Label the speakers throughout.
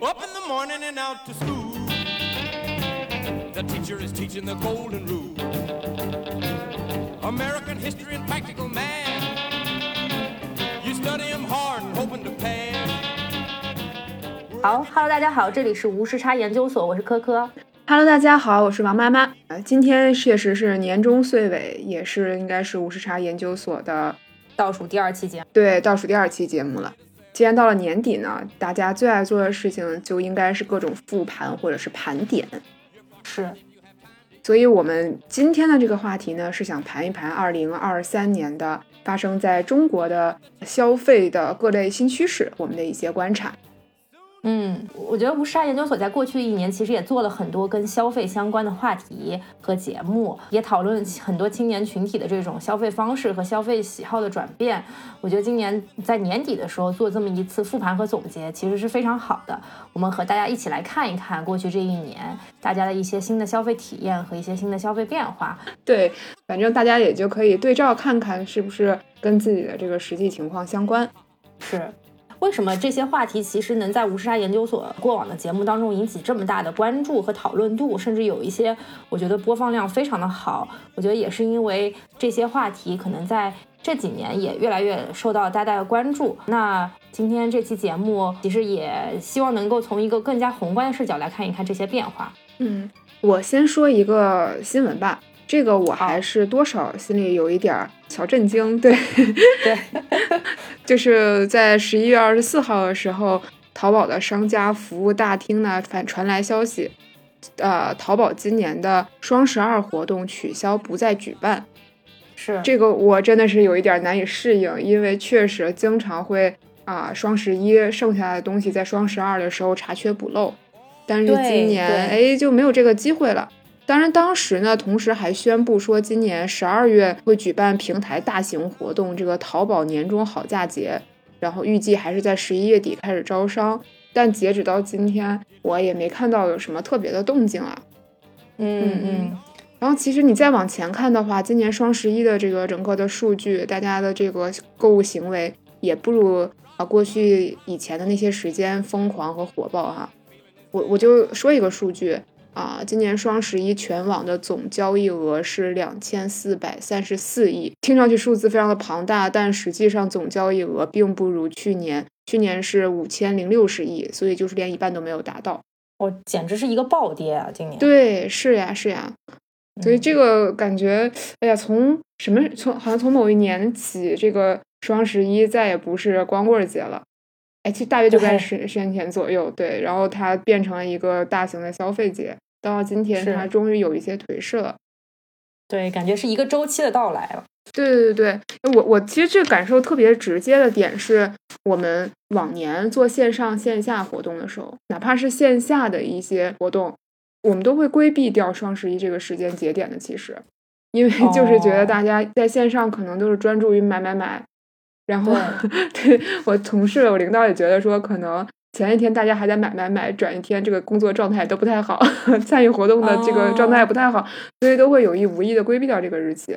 Speaker 1: Up in the morning and out to school. The teacher is teaching the golden rule. American history and practical math. You study 'em hard and hoping to pass.
Speaker 2: 好，Hello，大家好，这里是无时差研究所，我是科科。
Speaker 3: Hello，大家好，我是王妈妈。呃，今天确实是年终岁尾，也是应该是无时差研究所的
Speaker 2: 倒数第二期节目，
Speaker 3: 对倒数第二期节目了。既然到了年底呢，大家最爱做的事情就应该是各种复盘或者是盘点。
Speaker 2: 是，
Speaker 3: 所以我们今天的这个话题呢，是想盘一盘二零二三年的发生在中国的消费的各类新趋势，我们的一些观察。
Speaker 2: 嗯，我觉得无时差研究所在过去的一年其实也做了很多跟消费相关的话题和节目，也讨论很多青年群体的这种消费方式和消费喜好的转变。我觉得今年在年底的时候做这么一次复盘和总结，其实是非常好的。我们和大家一起来看一看过去这一年大家的一些新的消费体验和一些新的消费变化。
Speaker 3: 对，反正大家也就可以对照看看是不是跟自己的这个实际情况相关。
Speaker 2: 是。为什么这些话题其实能在无时差研究所过往的节目当中引起这么大的关注和讨论度，甚至有一些我觉得播放量非常的好？我觉得也是因为这些话题可能在这几年也越来越受到大家的关注。那今天这期节目其实也希望能够从一个更加宏观的视角来看一看这些变化。
Speaker 3: 嗯，我先说一个新闻吧。这个我还是多少心里有一点小震惊，对
Speaker 2: 对，
Speaker 3: 就是在十一月二十四号的时候，淘宝的商家服务大厅呢反传来消息，呃，淘宝今年的双十二活动取消不再举办。
Speaker 2: 是。
Speaker 3: 这个我真的是有一点难以适应，因为确实经常会啊、双十一剩下的东西在双十二的时候查缺补漏，但是今年哎就没有这个机会了。当然，当时呢，同时还宣布说，今年十二月会举办平台大型活动，这个淘宝年终好价节，然后预计还是在十一月底开始招商。但截止到今天，我也没看到有什么特别的动静啊。
Speaker 2: 嗯嗯。
Speaker 3: 然后，其实你再往前看的话，今年双十一的这个整个的数据，大家的这个购物行为也不如啊过去以前的那些时间疯狂和火爆哈。我我就说一个数据。啊，今年双十一全网的总交易额是两千四百三十四亿，听上去数字非常的庞大，但实际上总交易额并不如去年，去年是五千零六十亿，所以就是连一半都没有达到。
Speaker 2: 哦，简直是一个暴跌啊！今年
Speaker 3: 对，是呀，是呀，所以这个感觉，哎呀，从什么从好像从某一年起，这个双十一再也不是光棍节了。哎，其实大约就在十十年前左右，对，然后它变成了一个大型的消费节。到今天，它终于有一些颓势了。
Speaker 2: 对，感觉是一个周期的到来了。
Speaker 3: 对对对对，我我其实这感受特别直接的点是，我们往年做线上线下活动的时候，哪怕是线下的一些活动，我们都会规避掉双十一这个时间节点的。其实，因为就是觉得大家在线上可能都是专注于买买买，然后对 我同事、我领导也觉得说可能。前一天大家还在买买买，转一天这个工作状态都不太好，参与活动的这个状态也不太好，所以都会有意无意的规避掉这个日期。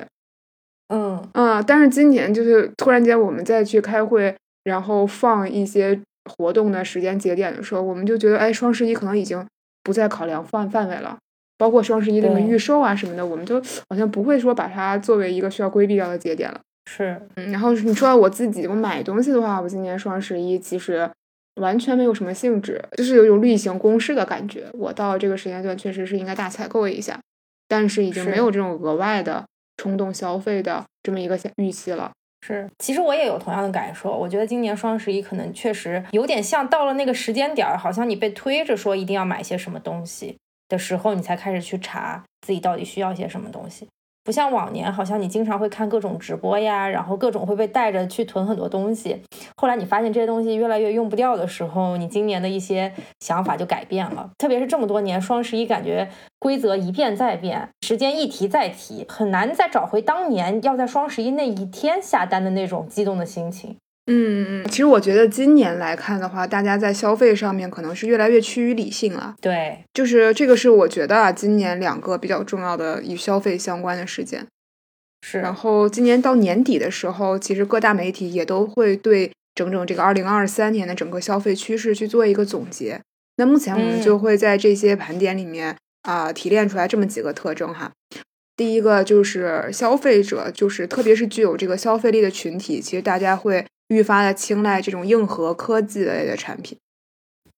Speaker 2: 嗯
Speaker 3: 啊，但是今年就是突然间我们再去开会，然后放一些活动的时间节点的时候，我们就觉得，哎，双十一可能已经不再考量范范围了，包括双十一这个预售啊什么的，我们就好像不会说把它作为一个需要规避掉的节点了。
Speaker 2: 是，
Speaker 3: 嗯，然后你说到我自己，我买东西的话，我今年双十一其实。完全没有什么兴致，就是有一种例行公事的感觉。我到这个时间段确实是应该大采购一下，但是已经没有这种额外的冲动消费的这么一个预期了。
Speaker 2: 是，其实我也有同样的感受。我觉得今年双十一可能确实有点像到了那个时间点儿，好像你被推着说一定要买些什么东西的时候，你才开始去查自己到底需要些什么东西。不像往年，好像你经常会看各种直播呀，然后各种会被带着去囤很多东西。后来你发现这些东西越来越用不掉的时候，你今年的一些想法就改变了。特别是这么多年，双十一感觉规则一变再变，时间一提再提，很难再找回当年要在双十一那一天下单的那种激动的心情。
Speaker 3: 嗯嗯，其实我觉得今年来看的话，大家在消费上面可能是越来越趋于理性了。
Speaker 2: 对，
Speaker 3: 就是这个是我觉得啊，今年两个比较重要的与消费相关的事件。
Speaker 2: 是。
Speaker 3: 然后今年到年底的时候，其实各大媒体也都会对整整这个二零二三年的整个消费趋势去做一个总结。那目前我们
Speaker 2: 嗯
Speaker 3: 就会在这些盘点里面啊、提炼出来这么几个特征哈。第一个就是消费者，就是特别是具有这个消费力的群体，其实大家会愈发的青睐这种硬核科技类的产品。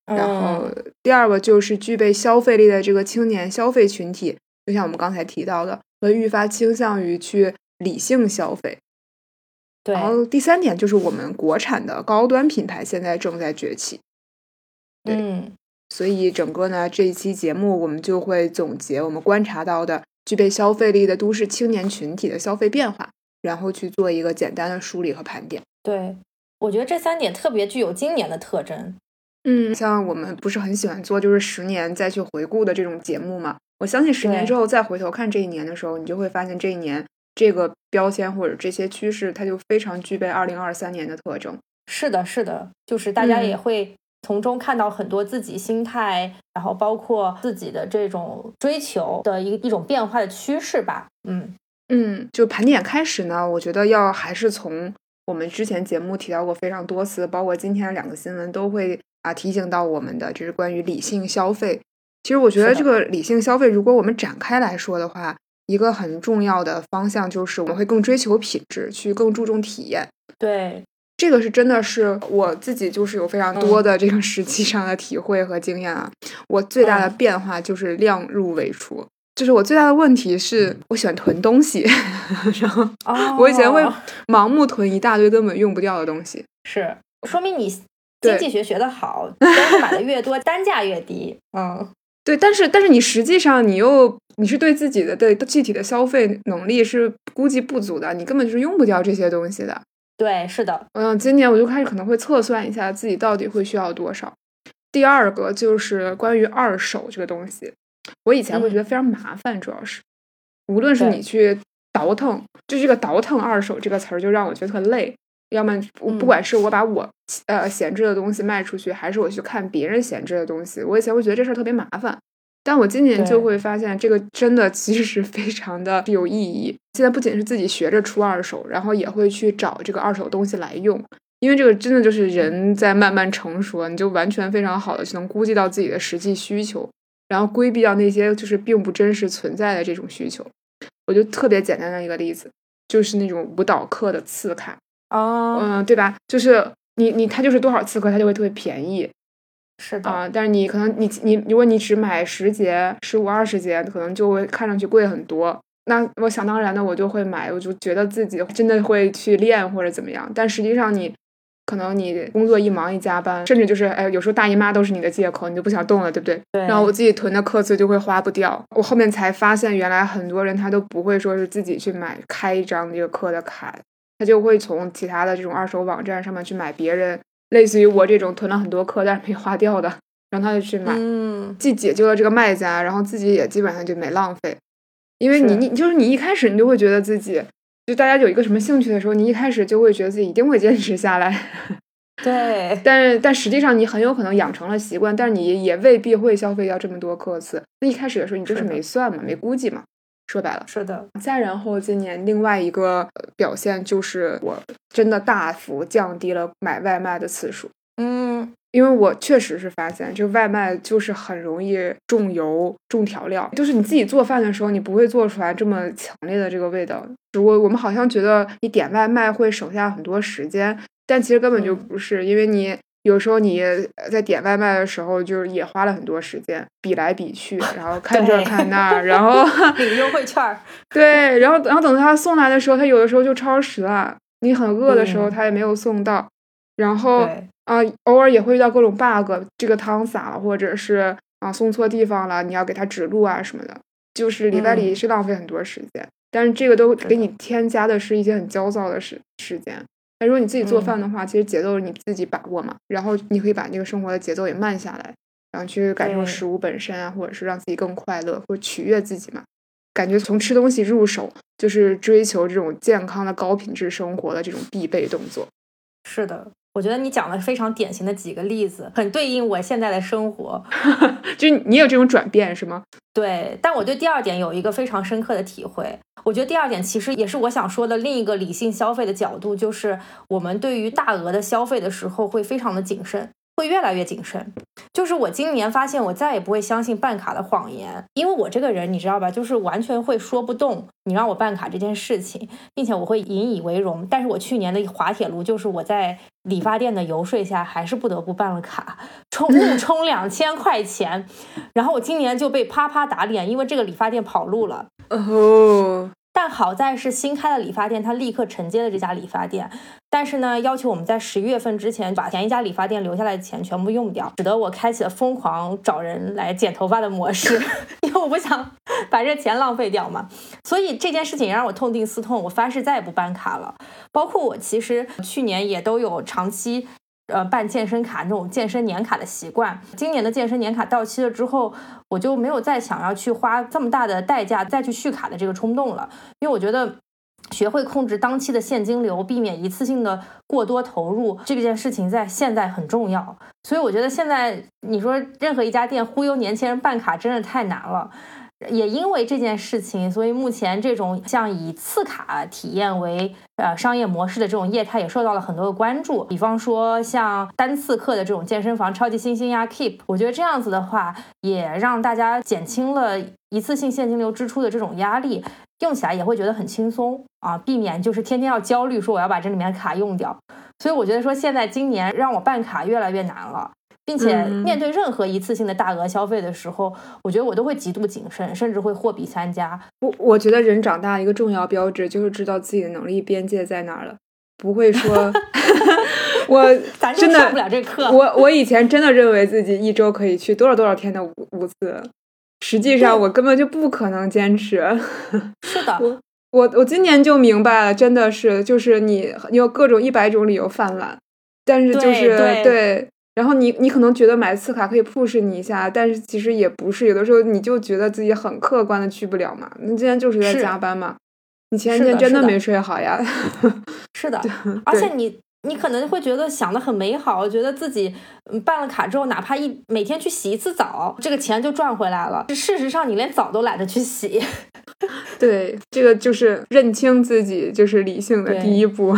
Speaker 3: 然后
Speaker 2: 嗯
Speaker 3: 第二个就是具备消费力的这个青年消费群体，就像我们刚才提到的，会愈发倾向于去理性消费。
Speaker 2: 对，
Speaker 3: 然后第三点就是我们国产的高端品牌现在正在崛起，对
Speaker 2: 嗯
Speaker 3: 所以整个呢这一期节目我们就会总结我们观察到的具备消费力的都市青年群体的消费变化，然后去做一个简单的梳理和盘点。
Speaker 2: 对，我觉得这三点特别具有今年的特征。
Speaker 3: 嗯，像我们不是很喜欢做就是十年再去回顾的这种节目嘛？我相信十年之后再回头看这一年的时候，你就会发现这一年这个标签或者这些趋势，它就非常具备二零二三年的特征。
Speaker 2: 是的，是的，就是大家
Speaker 3: 嗯
Speaker 2: 也会从中看到很多自己心态，然后包括自己的这种追求的一一种变化的趋势吧。嗯，
Speaker 3: 嗯，就盘点开始呢，我觉得要还是从我们之前节目提到过非常多次，包括今天的两个新闻都会啊提醒到我们的，就是关于理性消费。其实我觉得这个理性消费，如果我们展开来说的话，一个很重要的方向就是我们会更追求品质，去更注重体验。
Speaker 2: 对，
Speaker 3: 这个是真的是我自己就是有非常多的这个实际上的体会和经验啊。我最大的
Speaker 2: 嗯
Speaker 3: 变化就是量入为出，就是我最大的问题是我喜欢囤东西，然后
Speaker 2: 哦，
Speaker 3: 我以前会盲目囤一大堆根本用不掉的东西。
Speaker 2: 是说明你经济学学的好，东西买的越多，单价越低。嗯，
Speaker 3: 对，但是但是你实际上你又你是对自己的对具体的消费能力是估计不足的，你根本就是用不掉这些东西的。
Speaker 2: 对，是的，
Speaker 3: 我想今年我就开始可能会测算一下自己到底会需要多少。第二个就是关于二手这个东西，我以前会觉得非常麻烦，主要是无论是你去倒腾，就这个倒腾二手这个词儿就让我觉得特累。要么不管是我把我呃闲置的东西卖出去，还是我去看别人闲置的东西，我以前会觉得这事儿特别麻烦。但我今年就会发现，这个真的其实是非常的有意义。现在不仅是自己学着出二手，然后也会去找这个二手东西来用，因为这个真的就是人在慢慢成熟，你就完全非常好的去能估计到自己的实际需求，然后规避掉那些就是并不真实存在的这种需求。我就特别简单的一个例子，就是那种舞蹈课的次卡，
Speaker 2: 哦，
Speaker 3: 嗯，对吧？就是你你它就是多少次课，它就会特别便宜，
Speaker 2: 是的，
Speaker 3: 啊，但是你可能你你如果你只买十节、十五、二十节，可能就会看上去贵很多。那我想当然的我就会买，我就觉得自己真的会去练或者怎么样。但实际上你可能你工作一忙一加班，甚至就是哎，有时候大姨妈都是你的借口，你就不想动了，对不对？
Speaker 2: 对，
Speaker 3: 然后我自己囤的课次就会花不掉。我后面才发现，原来很多人他都不会说是自己去买开一张这个课的卡，他就会从其他的这种二手网站上面去买别人类似于我这种囤了很多课但是没花掉的，然后他就去买，
Speaker 2: 嗯，
Speaker 3: 既解救了这个卖家，然后自己也基本上就没浪费。因为你你就是你一开始你就会觉得自己，就大家有一个什么兴趣的时候，你一开始就会觉得自己一定会坚持下来。
Speaker 2: 对，
Speaker 3: 但是但实际上你很有可能养成了习惯，但是你也未必会消费掉这么多课次。那一开始的时候你就是没算嘛，没估计嘛。说白了，
Speaker 2: 是的，
Speaker 3: 再然后今年另外一个呃表现就是我真的大幅降低了买外卖的次数，
Speaker 2: 嗯，
Speaker 3: 因为我确实是发现，这外卖就是很容易重油、重调料，就是你自己做饭的时候，你不会做出来这么强烈的这个味道。我我们好像觉得你点外卖会省下很多时间，但其实根本就
Speaker 2: 嗯。
Speaker 3: 不是，因为你有时候你在点外卖的时候，就是也花了很多时间，比来比去，然后看这
Speaker 2: 对
Speaker 3: 看那，然后
Speaker 2: 领优惠券儿，
Speaker 3: 对，然后然后等他送来的时候，他有的时候就超时了，你很饿的时候
Speaker 2: 嗯。
Speaker 3: 他也没有送到，然后。
Speaker 2: 对，
Speaker 3: 啊，偶尔也会遇到各种 bug，这个汤洒了，或者是啊送错地方了，你要给他指路啊什么的，就是里外里
Speaker 2: 嗯
Speaker 3: 是浪费很多时间。但是这个都给你添加的是一些很焦躁的时时间。那如果你自己做
Speaker 2: 嗯
Speaker 3: 饭的话，其实节奏你自己把握嘛，然后你可以把那个生活的节奏也慢下来，然后去感受食物本身啊，或者是让自己更快乐，或者取悦自己嘛。感觉从吃东西入手，就是追求这种健康的高品质生活的这种必备动作。
Speaker 2: 是的。我觉得你讲的非常典型的几个例子，很对应我现在的生活。
Speaker 3: 就你有这种转变是吗？
Speaker 2: 对，但我对第二点有一个非常深刻的体会。我觉得第二点其实也是我想说的另一个理性消费的角度，就是我们对于大额的消费的时候会非常的谨慎。会越来越谨慎。就是我今年发现，我再也不会相信办卡的谎言，因为我这个人你知道吧，就是完全会说不动你让我办卡这件事情，并且我会引以为荣。但是我去年的滑铁卢就是我在理发店的游说下，还是不得不办了卡，充 怒充两千块钱，然后我今年就被啪啪打脸，因为这个理发店跑路了。
Speaker 3: 哦，
Speaker 2: 但好在是新开的理发店，他立刻承接了这家理发店。但是呢，要求我们在十一月份之前把前一家理发店留下来的钱全部用掉，使得我开启了疯狂找人来剪头发的模式，因为我不想把这钱浪费掉嘛。所以这件事情让我痛定思痛，我发誓再也不办卡了。包括我其实去年也都有长期。呃，办健身卡那种健身年卡的习惯，今年的健身年卡到期了之后，我就没有再想要去花这么大的代价再去续卡的这个冲动了，因为我觉得学会控制当期的现金流，避免一次性的过多投入，这件事情在现在很重要。所以我觉得现在你说任何一家店忽悠年轻人办卡，真的太难了。也因为这件事情，所以目前这种像以次卡体验为呃商业模式的这种业态也受到了很多的关注。比方说像单次课的这种健身房，超级星星呀，Keep，我觉得这样子的话，也让大家减轻了一次性现金流支出的这种压力，用起来也会觉得很轻松啊，避免就是天天要焦虑说我要把这里面的卡用掉。所以我觉得说现在今年让我办卡越来越难了。并且面对任何一次性的大额消费的时候，我觉得我都会极度谨慎，甚至会货比三家。
Speaker 3: 我我觉得人长大一个重要标志就是知道自己的能力边界在哪儿了，不会说，我真的
Speaker 2: 上不了这课。
Speaker 3: 我我以前真的认为自己一周可以去多少多少天的五五次，实际上我根本就不可能坚持。
Speaker 2: 是的，
Speaker 3: 我我我今年就明白了，真的是就是你你有各种一百种理由犯懒，但是就是
Speaker 2: 对。
Speaker 3: 然后你你可能觉得买次卡可以 push 你一下，但是其实也不是，有的时候你就觉得自己很客观的去不了嘛。那今天就是在加班嘛，你前天真
Speaker 2: 的
Speaker 3: 没睡好呀。
Speaker 2: 是的，而且你你可能会觉得想的很美好，觉得自己办了卡之后，哪怕一每天去洗一次澡，这个钱就赚回来了。事实上，你连澡都懒得去洗。
Speaker 3: 对，这个就是认清自己，就是理性的第一步。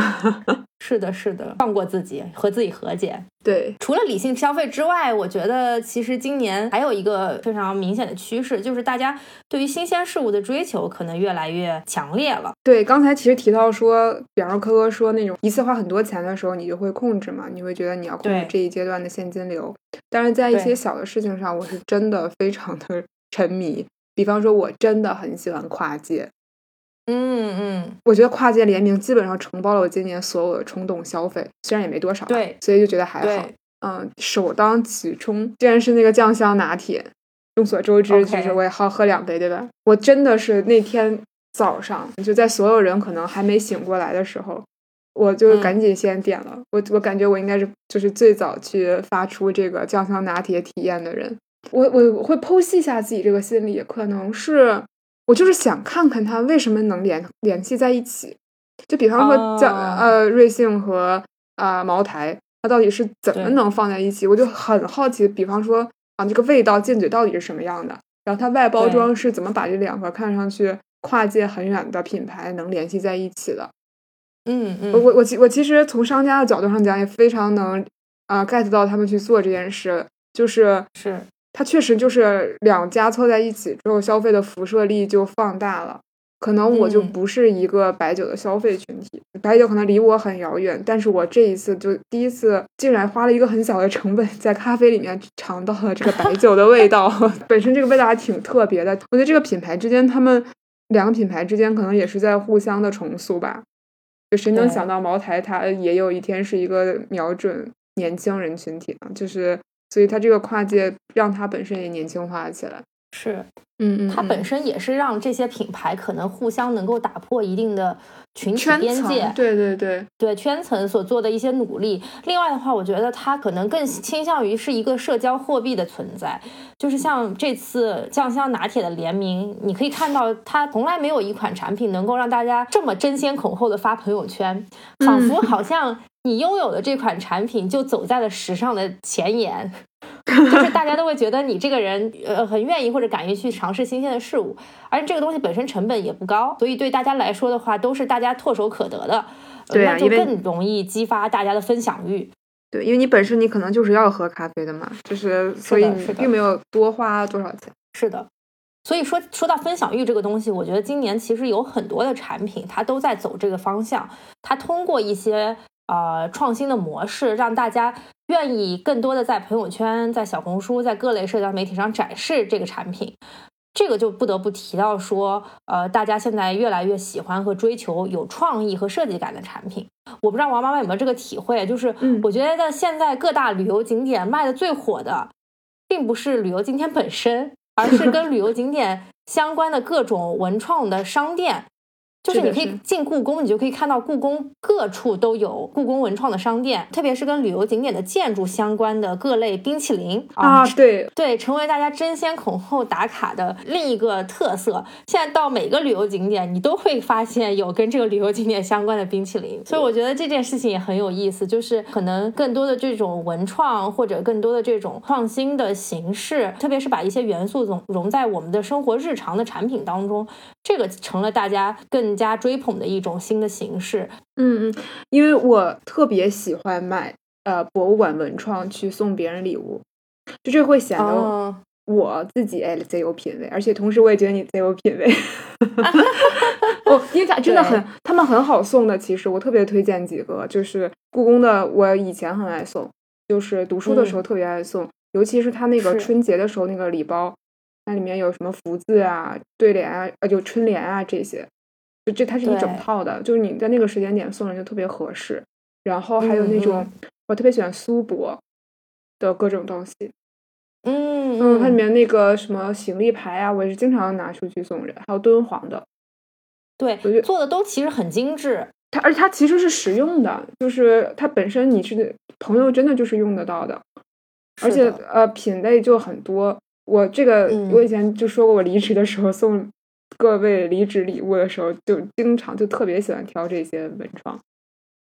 Speaker 2: 是的，是的，放过自己，和自己和解。
Speaker 3: 对，
Speaker 2: 除了理性消费之外，我觉得其实今年还有一个非常明显的趋势，就是大家对于新鲜事物的追求可能越来越强烈了。
Speaker 3: 对，刚才其实提到说，比方说科科说那种一次花很多钱的时候，你就会控制嘛，你会觉得你要控制这一阶段的现金流。但是在一些小的事情上，我是真的非常的沉迷。比方说，我真的很喜欢跨界。
Speaker 2: 嗯嗯，
Speaker 3: 我觉得跨界联名基本上承包了我今年所有的冲动消费，虽然也没多少，
Speaker 2: 对，
Speaker 3: 所以就觉得还好。嗯，首当其冲，竟然是那个酱香拿铁。众所周知，其实我也好喝两杯，对吧？我真的是那天早上就在所有人可能还没醒过来的时候，我就赶紧先点了。我我感觉我应该是就是最早去发出这个酱香拿铁体验的人。我我我会剖析一下自己这个心理，可能是。我就是想看看它为什么能联联系在一起，就比方说叫呃瑞幸和啊茅台，它到底是怎么能放在一起？我就很好奇。比方说啊，这个味道进嘴到底是什么样的？然后它外包装是怎么把这两个看上去跨界很远的品牌能联系在一起的？
Speaker 2: 嗯嗯，
Speaker 3: 我我其我其实从商家的角度上讲，也非常能啊 get 到他们去做这件事，就是
Speaker 2: 是。
Speaker 3: 它确实就是两家凑在一起之后，消费的辐射力就放大了。可能我就不是一个白酒的消费群体，白酒可能离我很遥远。但是我这一次就第一次，竟然花了一个很小的成本，在咖啡里面尝到了这个白酒的味道。本身这个味道还挺特别的。我觉得这个品牌之间，他们两个品牌之间可能也是在互相的重塑吧。就谁能想到茅台它也有一天是一个瞄准年轻人群体呢？就是。所以他这个跨界让他本身也年轻化起来，
Speaker 2: 是，
Speaker 3: 嗯嗯，
Speaker 2: 它本身也是让这些品牌可能互相能够打破一定的群体边界，
Speaker 3: 对对对
Speaker 2: 对圈层所做的一些努力。另外的话，我觉得它可能更倾向于是一个社交货币的存在，就是像这次酱香拿铁的联名，你可以看到它从来没有一款产品能够让大家这么争先恐后的发朋友圈，仿佛 好像。你拥有的这款产品就走在了时尚的前沿，就是大家 都会觉得你这个人呃很愿意或者敢于去尝试新鲜的事物，而且这个东西本身成本也不高，所以对大家来说的话都是大家唾手可得的，那就更容易激发大家的分享欲。
Speaker 3: 对，因为你本身你可能就是要喝咖啡的嘛，就是所以你并没有多花多少钱。
Speaker 2: 是的，所以说说到分享欲这个东西，我觉得今年其实有很多的产品，它都在走这个方向。它通过一些呃创新的模式，让大家愿意更多的在朋友圈、在小红书、在各类社交媒体上展示这个产品。这个就不得不提到说，呃，大家现在越来越喜欢和追求有创意和设计感的产品。我不知道王妈妈有没有这个体会，就是
Speaker 3: 嗯
Speaker 2: 我觉得现在各大旅游景点卖的最火的，并不是旅游景点本身，而是跟旅游景点相关的各种文创的商店。就是你可以进故宫，你就可以看到故宫各处都有故宫文创的商店，特别是跟旅游景点的建筑相关的各类冰淇淋
Speaker 3: 啊，对，
Speaker 2: 对，成为大家争先恐后打卡的另一个特色。现在到每个旅游景点，你都会发现有跟这个旅游景点相关的冰淇淋，所以我觉得这件事情也很有意思，就是可能更多的这种文创或者更多的这种创新的形式，特别是把一些元素融融在我们的生活日常的产品当中，这个成了大家更加追捧的一种新的形式。
Speaker 3: 嗯嗯，因为我特别喜欢买呃博物馆文创去送别人礼物，就这会显得
Speaker 2: 哦，
Speaker 3: 我自己哎贼有品味，而且同时我也觉得你贼有品味。哦，因为它真的很，他们很好送的。其实我特别推荐几个，就是故宫的，我以前很爱送，就是读书的时候特别爱送，尤其是它那个春节的时候那个礼包，那里面有什么福字啊、对联啊、呃就春联啊这些，就这它是一整套的，就是你在那个时间点送人就特别合适。然后还有那
Speaker 2: 嗯
Speaker 3: 种，
Speaker 2: 嗯
Speaker 3: 我特别喜欢苏博的各种东西，
Speaker 2: 嗯
Speaker 3: 嗯，它里面那个什么行李牌啊，我也是经常拿出去送人，还有敦煌的，我觉
Speaker 2: 对，做的都其实很精致。
Speaker 3: 它而且它其实是实用的，就是它本身你是朋友真的就是用得到的，而且呃品类就很多。我这个、
Speaker 2: 嗯
Speaker 3: 我以前就说过，我离职的时候送各位离职礼物的时候，就经常就特别喜欢挑这些文创。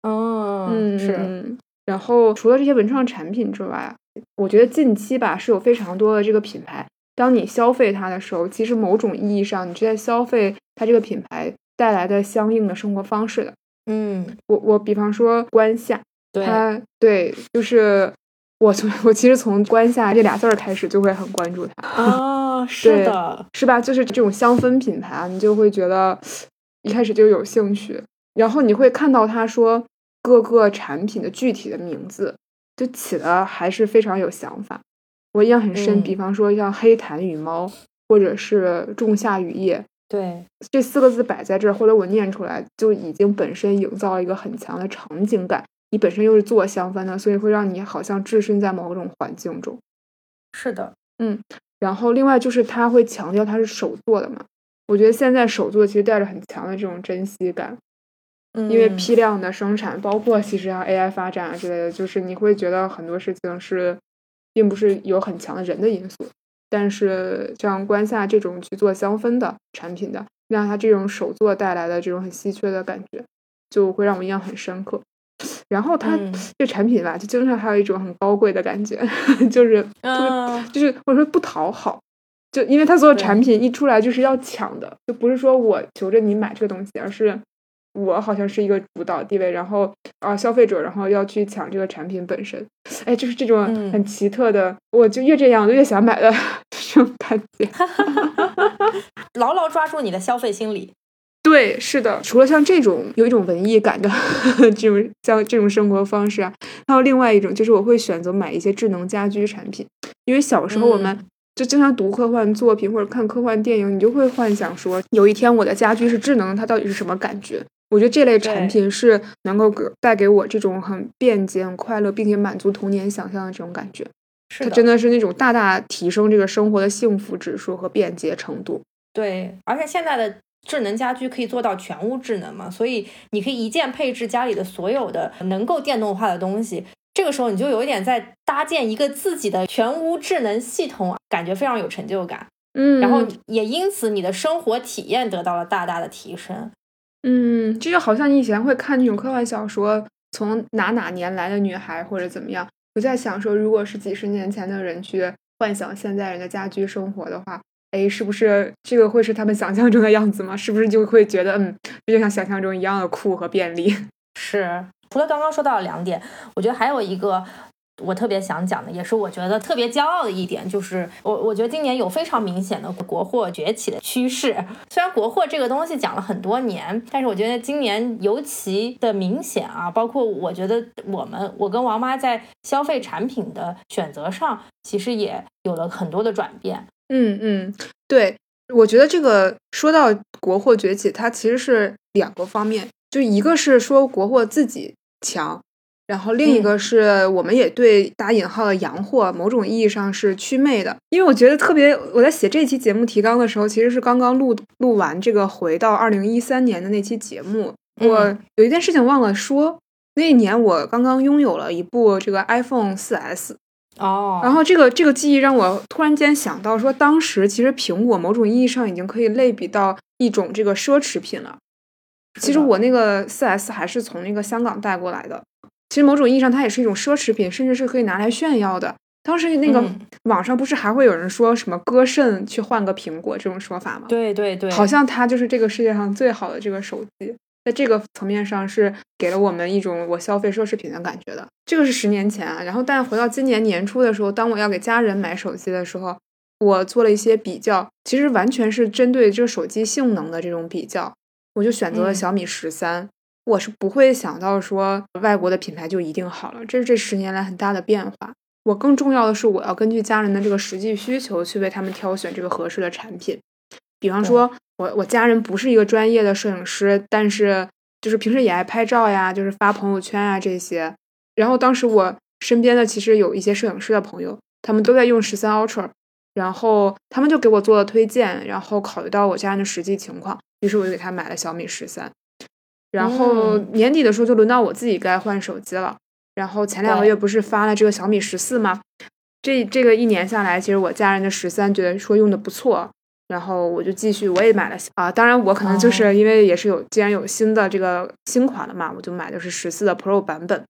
Speaker 2: 哦嗯，是。
Speaker 3: 嗯。然后除了这些文创产品之外，我觉得近期吧是有非常多的这个品牌，当你消费它的时候，其实某种意义上你是在消费它这个品牌带来的相应的生活方式的。
Speaker 2: 嗯，
Speaker 3: 我我比方说关夏，
Speaker 2: 对，
Speaker 3: 它对，就是我从我其实从关夏这俩字儿开始就会很关注它，
Speaker 2: 哦，是的，
Speaker 3: 是吧？就是这种香氛品牌啊，你就会觉得一开始就有兴趣，然后你会看到他说各个产品的具体的名字，就起的还是非常有想法。我印象很深，
Speaker 2: 嗯
Speaker 3: 比方说像黑檀与猫，或者是仲夏雨夜，
Speaker 2: 对，
Speaker 3: 这四个字摆在这儿，或者我念出来，就已经本身营造了一个很强的场景感。你本身又是做香氛的，所以会让你好像置身在某种环境中。
Speaker 2: 是的，
Speaker 3: 然后另外就是他会强调他是手做的嘛，我觉得现在手做其实带着很强的这种珍惜感，
Speaker 2: 嗯，
Speaker 3: 因为批量的生产，包括其实像 AI 发展啊之类的，就是你会觉得很多事情是并不是有很强的人的因素，但是像关夏这种去做香氛的产品的，让他这种手做带来的这种很稀缺的感觉，就会让我印象很深刻。然后它、
Speaker 2: 嗯。
Speaker 3: 这产品吧，就经常还有一种很高贵的感觉，就是特别
Speaker 2: 嗯，
Speaker 3: 就是或者说不讨好，就因为它所有产品一出来就是要抢的，就不是说我求着你买这个东西，而是我好像是一个主导地位，然后啊消费者，然后要去抢这个产品本身，哎，就是这种
Speaker 2: 嗯。
Speaker 3: 很奇特的，我就越这样，我就越想买的 这种感觉。
Speaker 2: 牢牢抓住你的消费心理。
Speaker 3: 对，是的，除了像这种有一种文艺感的这种像这种生活方式啊，还有另外一种就是我会选择买一些智能家居产品，因为小时候我们
Speaker 2: 嗯
Speaker 3: 就经常读科幻作品或者看科幻电影，你就会幻想说有一天我的家居是智能，它到底是什么感觉？我觉得这类产品是能够给带给我这种很便捷、很快乐，并且满足童年想象的这种感觉。
Speaker 2: 是的，
Speaker 3: 它真的是那种大大提升这个生活的幸福指数和便捷程度。
Speaker 2: 对，而且现在的智能家居可以做到全屋智能嘛，所以你可以一键配置家里的所有的能够电动化的东西。这个时候你就有一点在搭建一个自己的全屋智能系统，感觉非常有成就感。
Speaker 3: 嗯，
Speaker 2: 然后也因此你的生活体验得到了大大的提升。
Speaker 3: 嗯，这就好像你以前会看那种科幻小说，从哪哪年来的女孩或者怎么样。我在想说，如果是几十年前的人去幻想现在人的家居生活的话，哎，是不是这个会是他们想象中的样子吗？是不是就会觉得，嗯，这就像想象中一样的酷和便利？
Speaker 2: 是，除了刚刚说到的两点，我觉得还有一个。我特别想讲的，也是我觉得特别骄傲的一点，就是我我觉得今年有非常明显的国货崛起的趋势。虽然国货这个东西讲了很多年，但是我觉得今年尤其的明显啊。包括我觉得我们，我跟王妈在消费产品的选择上，其实也有了很多的转变。
Speaker 3: 嗯嗯，对，我觉得这个说到国货崛起，它其实是两个方面，就一个是说国货自己强。然后另一个是我们也对打引号的洋货某种意义上是祛魅的，因为我觉得特别，我在写这期节目提纲的时候，其实是刚刚录录完这个回到二零一三年的那期节目，我有一件事情忘了说，那一年我刚刚拥有了一部这个 iPhone 四 S，
Speaker 2: 哦，
Speaker 3: 然后这个这个记忆让我突然间想到说，当时其实苹果某种意义上已经可以类比到一种这个奢侈品了，其实我那个四 S 还是从那个香港带过来的。其实某种意义上，它也是一种奢侈品，甚至是可以拿来炫耀的。当时那个网上不是还会有人说什么割肾去换个苹果这种说法吗？
Speaker 2: 对对对，
Speaker 3: 好像它就是这个世界上最好的这个手机，在这个层面上是给了我们一种我消费奢侈品的感觉的。这个是十年前啊，然后但回到今年年初的时候，当我要给家人买手机的时候，我做了一些比较，其实完全是针对这个手机性能的这种比较，我就选择了小米十三。我是不会想到说外国的品牌就一定好了，这是这十年来很大的变化。我更重要的是，我要根据家人的这个实际需求去为他们挑选这个合适的产品。比方说，我我家人不是一个专业的摄影师，但是就是平时也爱拍照呀，就是发朋友圈啊这些。然后当时我身边的其实有一些摄影师的朋友，他们都在用十三 Ultra，然后他们就给我做了推荐，然后考虑到我家人的实际情况，于是我就给他买了小米十三。然后年底的时候就轮到我自己该换手机了。然后前两个月不是发了这个小米十四吗？这这个一年下来，其实我家人的十三觉得说用的不错，然后我就继续我也买了啊。当然我可能就是因为也是有既然有新的这个新款了嘛，我就买的是十四的 Pro 版本。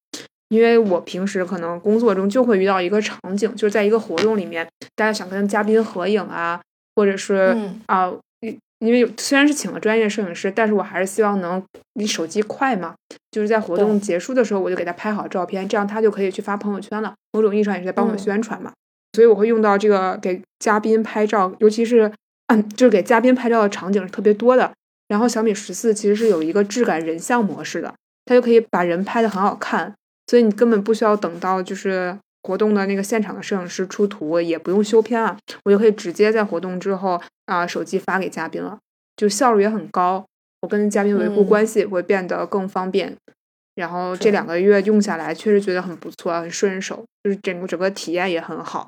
Speaker 3: 因为我平时可能工作中就会遇到一个场景，就是在一个活动里面，大家想跟嘉宾合影啊，或者是啊。因为虽然是请了专业摄影师，但是我还是希望能你手机快嘛，就是在活动结束的时候，我就给他拍好照片，这样他就可以去发朋友圈了。某种意义上也是在帮我宣传嘛。所以我会用到这个给嘉宾拍照，尤其是嗯，就是给嘉宾拍照的场景是特别多的。然后小米十四其实是有一个质感人像模式的，它就可以把人拍的很好看，所以你根本不需要等到就是。活动的那个现场的摄影师出图也不用修片啊，我就可以直接在活动之后啊，手机发给嘉宾了，就效率也很高。我跟嘉宾维护关系会变得更方便。然后这两个月用下来，确实觉得很不错，很顺手，就是整个整个体验也很好。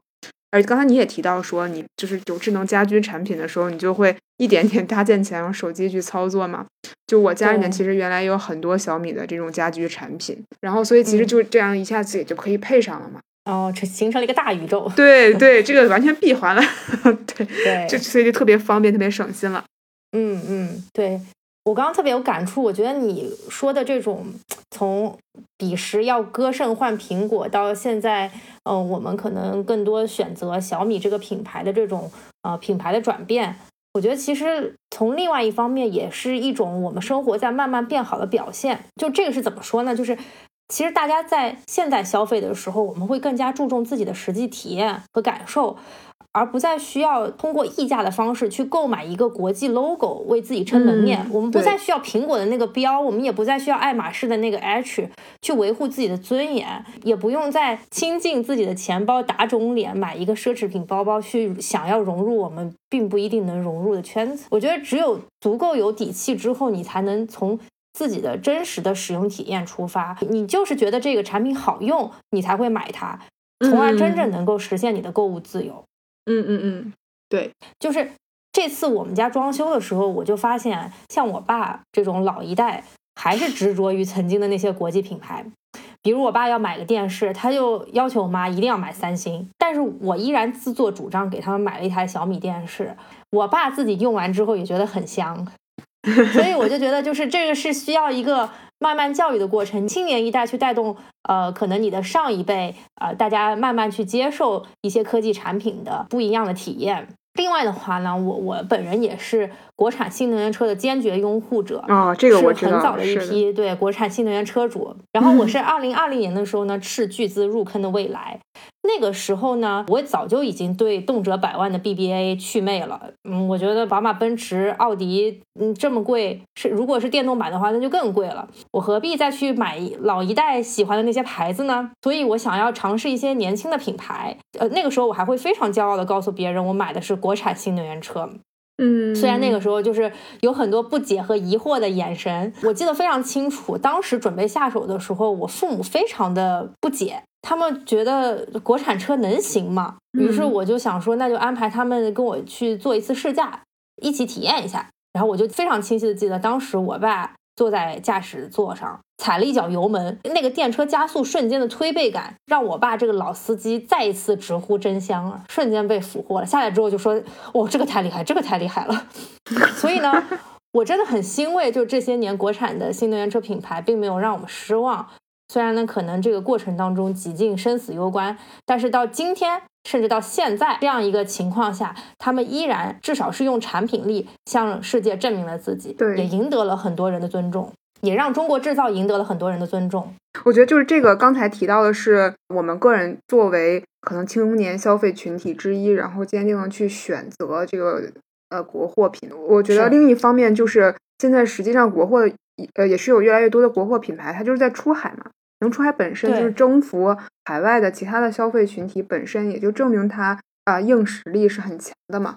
Speaker 3: 而刚才你也提到说，你就是有智能家居产品的时候，你就会一点点搭建起来，用手机去操作嘛。就我家里面其实原来有很多小米的这种家居产品，然后所以其实就这样一下子也就可以配上了嘛。
Speaker 2: 哦，这形成了一个大宇宙。
Speaker 3: 对 对，这个完全闭环了。对
Speaker 2: 对，
Speaker 3: 就所以就特别方便，特别省心了。
Speaker 2: 嗯嗯，对我刚刚特别有感触。我觉得你说的这种从彼时要割肾换苹果，到现在，嗯，我们可能更多选择小米这个品牌的这种呃品牌的转变，我觉得其实从另外一方面也是一种我们生活在慢慢变好的表现。就这个是怎么说呢？就是。其实大家在现在消费的时候，我们会更加注重自己的实际体验和感受，而不再需要通过溢价的方式去购买一个国际 logo 为自己撑门面。我们不再需要苹果的那个标，我们也不再需要爱马仕的那个 H 去维护自己的尊严，也不用再倾尽自己的钱包打肿脸买一个奢侈品包包去想要融入我们并不一定能融入的圈子。我觉得只有足够有底气之后，你才能从。自己的真实的使用体验出发，你就是觉得这个产品好用，你才会买它，从而真正能够实现你的购物自由。
Speaker 3: 嗯嗯嗯，对，
Speaker 2: 就是这次我们家装修的时候，我就发现，像我爸这种老一代，还是执着于曾经的那些国际品牌。比如我爸要买个电视，他就要求我妈一定要买三星，但是我依然自作主张给他们买了一台小米电视。我爸自己用完之后也觉得很香。所以我就觉得，就是这个是需要一个慢慢教育的过程，青年一代去带动，呃，可能你的上一辈，呃，大家慢慢去接受一些科技产品的不一样的体验。另外的话呢，我我本人也是国产新能源车的坚决拥护者
Speaker 3: 啊，这个我知道，
Speaker 2: 是很早的一批对国产新能源车主。然后我是二零二零年的时候呢，斥巨资入坑的蔚来。那个时候呢，我早就已经对动辄百万的 BBA 去魅了。嗯，我觉得宝马、奔驰、奥迪，嗯，这么贵，是如果是电动版的话，那就更贵了。我何必再去买老一代喜欢的那些牌子呢？所以我想要尝试一些年轻的品牌。呃，那个时候我还会非常骄傲的告诉别人，我买的是国产新能源车。
Speaker 3: 嗯，
Speaker 2: 虽然那个时候就是有很多不解和疑惑的眼神，我记得非常清楚。当时准备下手的时候，我父母非常的不解。他们觉得国产车能行吗？于是我就想说，那就安排他们跟我去做一次试驾，一起体验一下。然后我就非常清晰的记得，当时我爸坐在驾驶座上，踩了一脚油门，那个电车加速瞬间的推背感，让我爸这个老司机再一次直呼真香啊，瞬间被俘获了。下来之后就说：“哦，这个太厉害，这个太厉害了。”所以呢，我真的很欣慰，就这些年国产的新能源车品牌并没有让我们失望。虽然呢，可能这个过程当中几近生死攸关，但是到今天，甚至到现在这样一个情况下，他们依然至少是用产品力向世界证明了自己，
Speaker 3: 对，
Speaker 2: 也赢得了很多人的尊重，也让中国制造赢得了很多人的尊重。
Speaker 3: 我觉得就是这个刚才提到的是我们个人作为可能青年消费群体之一，然后坚定的去选择这个呃国货品。我觉得另一方面就是现在实际上国货呃也是有越来越多的国货品牌，它就是在出海嘛。能出海本身就是征服海外的其他的消费群体，本身也就证明它啊硬实力是很强的嘛。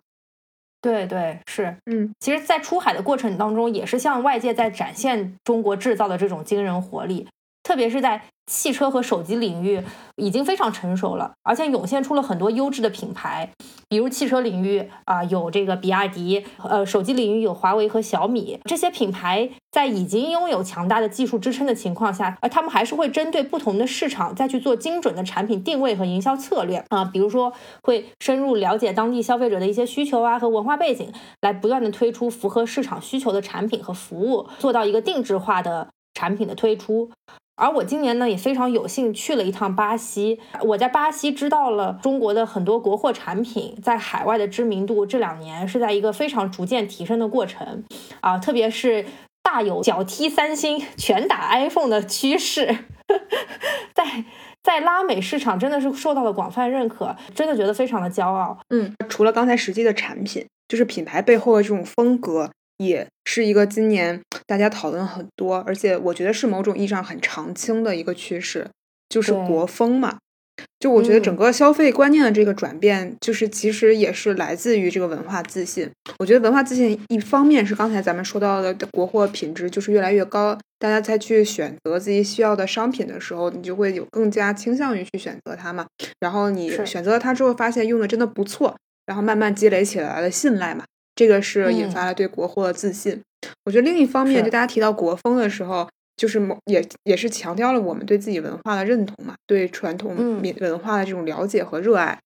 Speaker 2: 对对是，
Speaker 3: 嗯，
Speaker 2: 其实，在出海的过程当中，也是向外界在展现中国制造的这种惊人活力，特别是在。汽车和手机领域已经非常成熟了，而且涌现出了很多优质的品牌，比如汽车领域啊有这个比亚迪，呃，手机领域有华为和小米。这些品牌在已经拥有强大的技术支撑的情况下，呃，他们还是会针对不同的市场再去做精准的产品定位和营销策略啊，比如说会深入了解当地消费者的一些需求啊和文化背景，来不断的推出符合市场需求的产品和服务，做到一个定制化的产品的推出。而我今年呢也非常有幸去了一趟巴西，我在巴西知道了中国的很多国货产品在海外的知名度，这两年是在一个非常逐渐提升的过程，啊，特别是大有脚踢三星、拳打 iPhone 的趋势，在在拉美市场真的是受到了广泛认可，真的觉得非常的骄傲。
Speaker 3: 嗯，除了刚才实际的产品，就是品牌背后的这种风格。也是一个今年大家讨论很多，而且我觉得是某种意义上很常青的一个趋势，就是国风嘛。就我觉得整个消费观念的这个转变，就是其实也是来自于这个文化自信。我觉得文化自信一方面是刚才咱们说到的国货品质就是越来越高，大家再去选择自己需要的商品的时候，你就会有更加倾向于去选择它嘛。然后你选择了它之后，发现用的真的不错，然后慢慢积累起来的信赖嘛。这个是引发了对国货的自信。我觉得另一方面，就大家提到国风的时候，就是某也也是强调了我们对自己文化的认同嘛，对传统民文化的这种了解和热爱。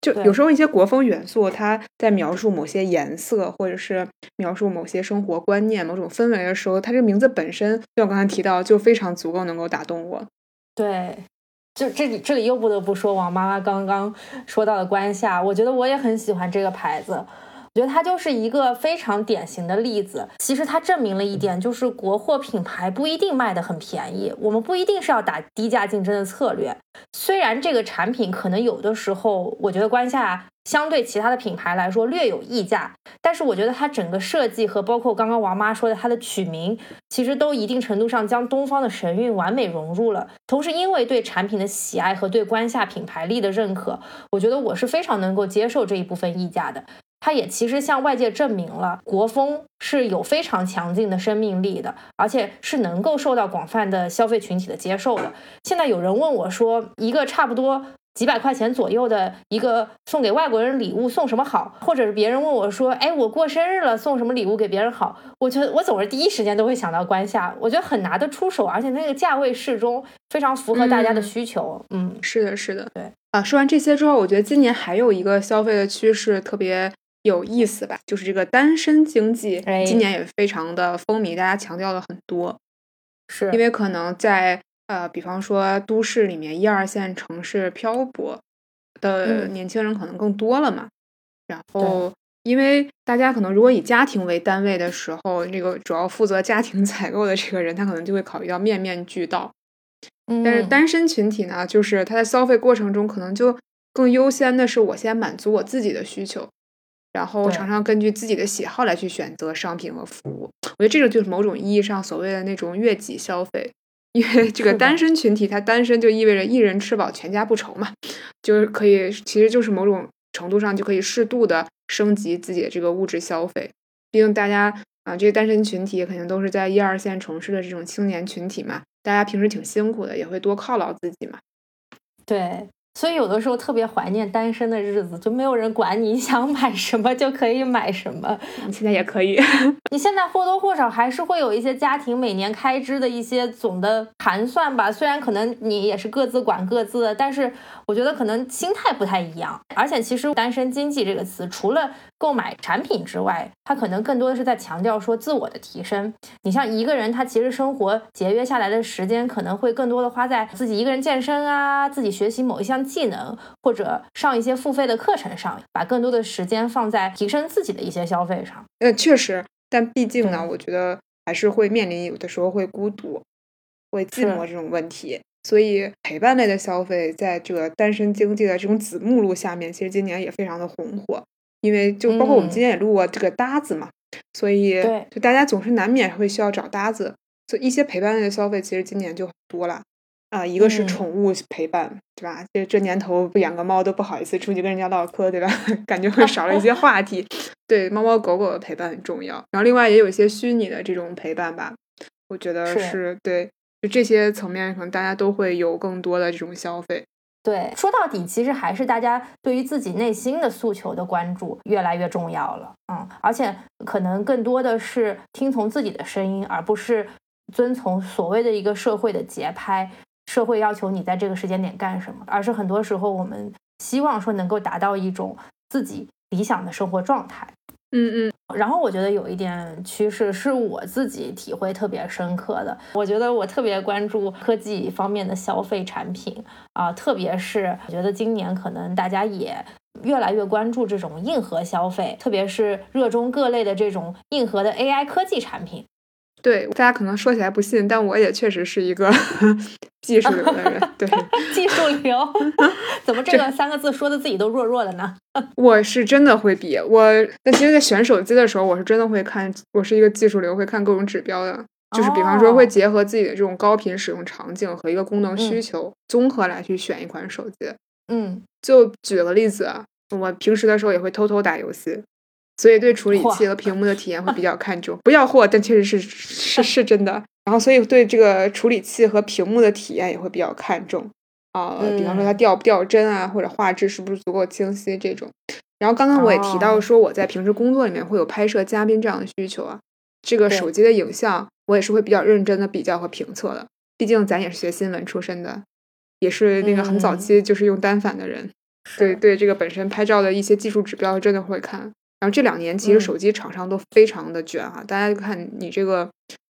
Speaker 3: 就有时候一些国风元素，它在描述某些颜色，或者是描述某些生活观念、某种氛围的时候，它这个名字本身，就我刚才提到，就非常足够能够打动我。
Speaker 2: 对，就这里这里又不得不说王妈妈刚刚说到的关夏，我觉得我也很喜欢这个牌子。我觉得它就是一个非常典型的例子。其实它证明了一点，就是国货品牌不一定卖的很便宜。我们不一定是要打低价竞争的策略。虽然这个产品可能有的时候，我觉得关下相对其他的品牌来说略有溢价，但是我觉得它整个设计和包括刚刚王妈说的它的取名，其实都一定程度上将东方的神韵完美融入了。同时，因为对产品的喜爱和对关下品牌力的认可，我觉得我是非常能够接受这一部分溢价的。它也其实向外界证明了国风是有非常强劲的生命力的，而且是能够受到广泛的消费群体的接受的。现在有人问我说，一个差不多几百块钱左右的一个送给外国人礼物送什么好？或者是别人问我说，哎，我过生日了送什么礼物给别人好？我觉得我总是第一时间都会想到关夏，我觉得很拿得出手，而且那个价位适中，非常符合大家的需求。嗯，
Speaker 3: 是的，是的，
Speaker 2: 对
Speaker 3: 啊。说完这些之后，我觉得今年还有一个消费的趋势特别。有意思吧？就是这个单身经济，今年也非常的风靡，大家强调了很多，
Speaker 2: 是
Speaker 3: 因为可能在呃，比方说都市里面一二线城市漂泊的年轻人可能更多了嘛，然后，因为大家可能如果以家庭为单位的时候，那个主要负责家庭 采购的这个人，他可能就会考虑到面面俱到。但是单身群体呢，就是他在消费过程中可能就更优先的是我先满足我自己的需求，然后常常根据自己的喜好来去选择商品和服务。我觉得这个就是某种意义上所谓的那种悦己消费。因为这个单身群体，他单身就意味着一人吃饱全家不愁嘛，就是可以，其实就是某种程度上就可以适度的升级自己的这个物质消费。毕竟大家啊，这些单身群体肯定都是在一二线城市的这种青年群体嘛，大家平时挺辛苦的，也会多犒劳自己嘛。
Speaker 2: 对。所以有的时候特别怀念单身的日子，就没有人管你想买什么就可以买什么。
Speaker 3: 你现在也可以，
Speaker 2: 你现在或多或少还是会有一些家庭每年开支的一些总的盘算吧。虽然可能你也是各自管各自的，但是我觉得可能心态不太一样。而且其实“单身经济”这个词，除了购买产品之外，他可能更多的是在强调说自我的提升。你像一个人，他其实生活节约下来的时间，可能会更多的花在自己一个人健身啊，自己学习某一项。技能或者上一些付费的课程上，把更多的时间放在提升自己的一些消费上。
Speaker 3: 呃，确实，但毕竟呢，我觉得还是会面临有的时候会孤独、会寂寞这种问题。所以陪伴类的消费，在这个单身经济的这种子目录下面，其实今年也非常的红火。因为就包括我们今天也录过这个搭子嘛，所以就大家总是难免会需要找搭子，所以一些陪伴类的消费，其实今年就很多了。啊，一个是宠物陪伴，对吧？这这年头不养个猫都不好意思出去跟人家唠嗑，对吧？感觉会少了一些话题。对，猫猫狗狗的陪伴很重要。然后另外也有一些虚拟的这种陪伴吧，我觉得是对。就这些层面，可能大家都会有更多的这种消费。
Speaker 2: 对，说到底，其实还是大家对于自己内心的诉求的关注越来越重要了。嗯，而且可能更多的是听从自己的声音，而不是遵从所谓的一个社会的节拍。社会要求你在这个时间点干什么，而是很多时候我们希望说能够达到一种自己理想的生活状态。
Speaker 3: 嗯嗯。
Speaker 2: 然后我觉得有一点趋势是我自己体会特别深刻的，我觉得我特别关注科技方面的消费产品啊，特别是我觉得今年可能大家也越来越关注这种硬核消费，特别是热衷各类的这种硬核的 AI 科技产品。
Speaker 3: 对，大家可能说起来不信，但我也确实是一个 技术流的人。对，
Speaker 2: 技术流，怎么这个三个字说的自己都弱弱的呢？
Speaker 3: 我是真的会比我，那其实，在选手机的时候，我是真的会看，我是一个技术流，会看各种指标的。就是比方说，会结合自己的这种高频使用场景和一个功能需求，综合来去选一款手机。
Speaker 2: 嗯，
Speaker 3: 就举个例子，我平时的时候也会偷偷打游戏。所以对处理器和 屏幕的体验会比较看重，不要货，但确实是是是真的。然后所以对这个处理器和屏幕的体验也会比较看重。啊，比方说它掉不掉帧啊，或者画质是不是足够清晰这种。然后刚刚我也提到说我在平时工作里面会有拍摄嘉宾这样的需求啊，这个手机的影像我也是会比较认真的比较和评测的，毕竟咱也是学新闻出身的，也是那个很早期就是用单反的人，对对这个本身拍照的一些技术指标真的会看。然后这两年其实手机厂商都非常的卷啊，大家看你这个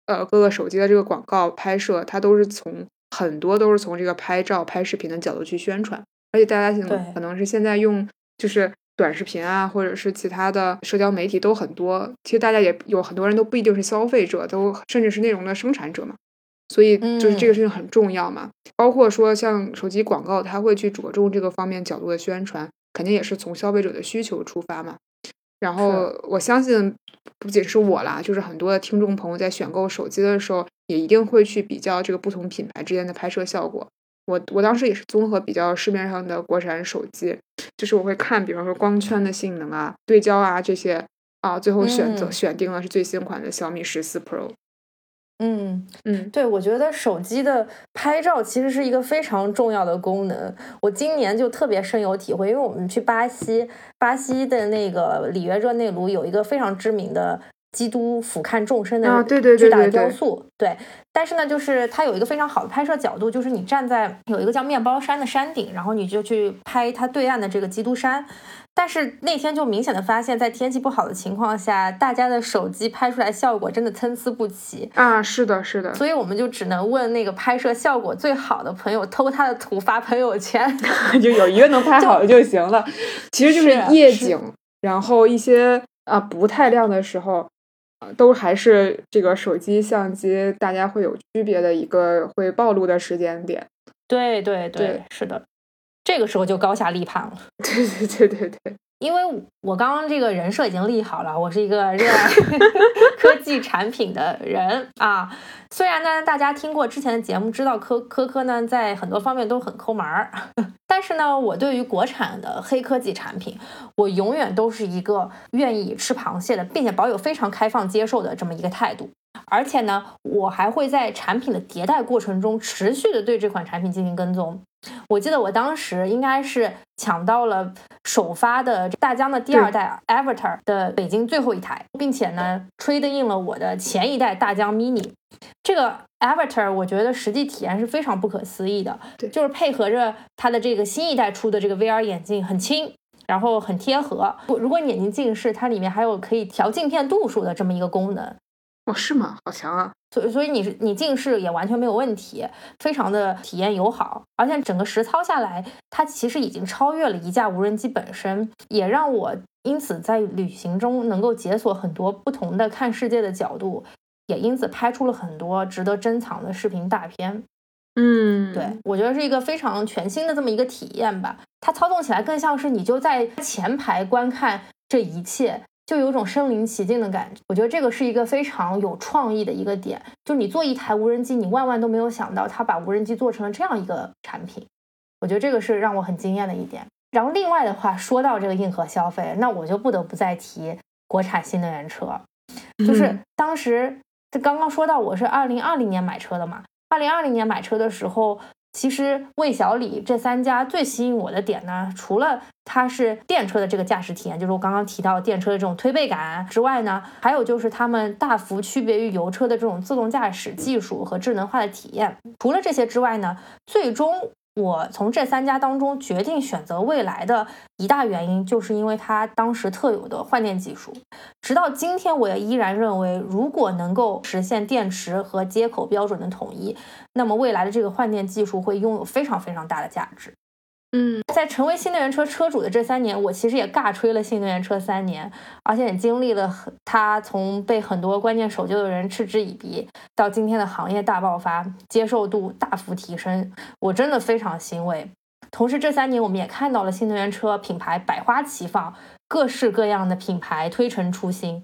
Speaker 3: 呃各个手机的这个广告拍摄，它都是从很多都是从这个拍照拍视频的角度去宣传，而且大家现可能是现在用就是短视频啊，或者是其他的社交媒体都很多，其实大家也有很多人都不一定是消费者，都甚至是内容的生产者嘛，所以就是这个事情很重要嘛，包括说像手机广告，它会去着重这个方面角度的宣传，肯定也是从消费者的需求出发嘛。然后我相信，不仅是我啦，就是很多的听众朋友在选购手机的时候，也一定会去比较这个不同品牌之间的拍摄效果。我我当时也是综合比较市面上的国产手机，就是我会看，比方说光圈的性能啊、对焦啊这些啊，最后选择选定了是最新款的小米十四 Pro。
Speaker 2: 嗯
Speaker 3: 嗯，
Speaker 2: 对，我觉得手机的拍照其实是一个非常重要的功能。我今年就特别深有体会，因为我们去巴西，巴西的那个里约热内卢有一个非常知名的基督俯瞰众生的巨大的雕塑。对，但是呢，就是它有一个非常好的拍摄角度，就是你站在有一个叫面包山的山顶，然后你就去拍它对岸的这个基督山。但是那天就明显的发现，在天气不好的情况下，大家的手机拍出来效果真的参差不齐
Speaker 3: 啊！是的，是的，
Speaker 2: 所以我们就只能问那个拍摄效果最好的朋友偷他的图发朋友圈，
Speaker 3: 就有一个能拍好的就行了。其实就是夜景，然后一些啊不太亮的时候，啊都还是这个手机相机大家会有区别的一个会暴露的时间点。
Speaker 2: 对对
Speaker 3: 对
Speaker 2: 是的，这个时候就高下立判了。
Speaker 3: 对对对对对，
Speaker 2: 因为我刚刚这个人设已经立好了，我是一个热爱 科技产品的人啊。虽然呢，大家听过之前的节目，知道科科科呢在很多方面都很抠门儿，但是呢，我对于国产的黑科技产品，我永远都是一个愿意吃螃蟹的，并且保有非常开放接受的这么一个态度。而且呢，我还会在产品的迭代过程中持续的对这款产品进行跟踪。我记得我当时应该是抢到了首发的大疆的第二代 Avatar 的北京最后一台，并且呢，trade in 了我的前一代大疆 Mini。这个 Avatar 我觉得实际体验是非常不可思议的，
Speaker 3: 对
Speaker 2: 就是配合着它的这个新一代出的这个 VR 眼镜，很轻。然后很贴合，如果你眼睛近视，它里面还有可以调镜片度数的这么一个功能，
Speaker 3: 哦，是吗？好强啊！
Speaker 2: 所以所以你是你近视也完全没有问题，非常的体验友好，而且整个实操下来，它其实已经超越了一架无人机本身，也让我因此在旅行中能够解锁很多不同的看世界的角度，也因此拍出了很多值得珍藏的视频大片。
Speaker 3: 嗯，
Speaker 2: 对，我觉得是一个非常全新的这么一个体验吧。它操纵起来更像是你就在前排观看这一切，就有种身临其境的感觉。我觉得这个是一个非常有创意的一个点，就你做一台无人机，你万万都没有想到它把无人机做成了这样一个产品。我觉得这个是让我很惊艳的一点。然后另外的话，说到这个硬核消费，那我就不得不再提国产新能源车，就是当时这刚刚说到我是二零二零年买车的嘛。二零二零年买车的时候，其实魏小李这三家最吸引我的点呢，除了它是电车的这个驾驶体验，就是我刚刚提到电车的这种推背感之外呢，还有就是他们大幅区别于油车的这种自动驾驶技术和智能化的体验。除了这些之外呢，最终。我从这三家当中决定选择蔚来的一大原因，就是因为它当时特有的换电技术。直到今天，我也依然认为，如果能够实现电池和接口标准的统一，那么未来的这个换电技术会拥有非常非常大的价值。
Speaker 3: 嗯，
Speaker 2: 在成为新能源车车主的这三年，我其实也尬吹了新能源车三年，而且也经历了很它从被很多观念守旧的人嗤之以鼻，到今天的行业大爆发，接受度大幅提升，我真的非常欣慰。同时，这三年我们也看到了新能源车品牌百花齐放，各式各样的品牌推陈出新，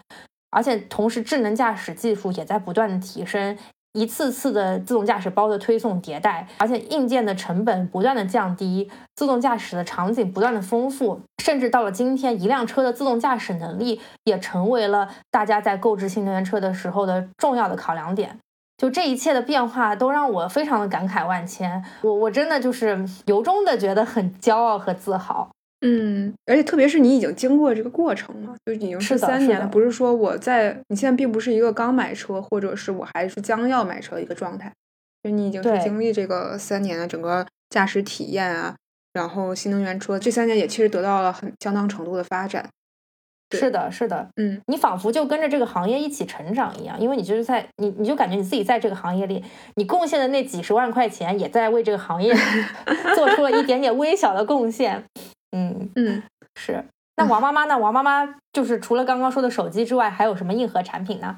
Speaker 2: 而且同时智能驾驶技术也在不断的提升。一次次的自动驾驶包的推送迭代，而且硬件的成本不断的降低，自动驾驶的场景不断的丰富，甚至到了今天，一辆车的自动驾驶能力也成为了大家在购置新能源车的时候的重要的考量点。就这一切的变化，都让我非常的感慨万千。我我真的就是由衷的觉得很骄傲和自豪。
Speaker 3: 嗯，而且特别是你已经经过这个过程了，就已经
Speaker 2: 是
Speaker 3: 三年了，不是说我在你现在并不是一个刚买车，或者是我还是将要买车的一个状态，就你已经是经历这个三年的整个驾驶体验啊，然后新能源车这三年也确实得到了很相当程度的发展。
Speaker 2: 是的，是的，
Speaker 3: 嗯，
Speaker 2: 你仿佛就跟着这个行业一起成长一样，因为你就是在你你就感觉你自己在这个行业里，你贡献的那几十万块钱也在为这个行业 做出了一点点微小的贡献。嗯
Speaker 3: 嗯，
Speaker 2: 是。那王妈妈呢？王妈妈就是除了刚刚说的手机之外，还有什么硬核产品呢？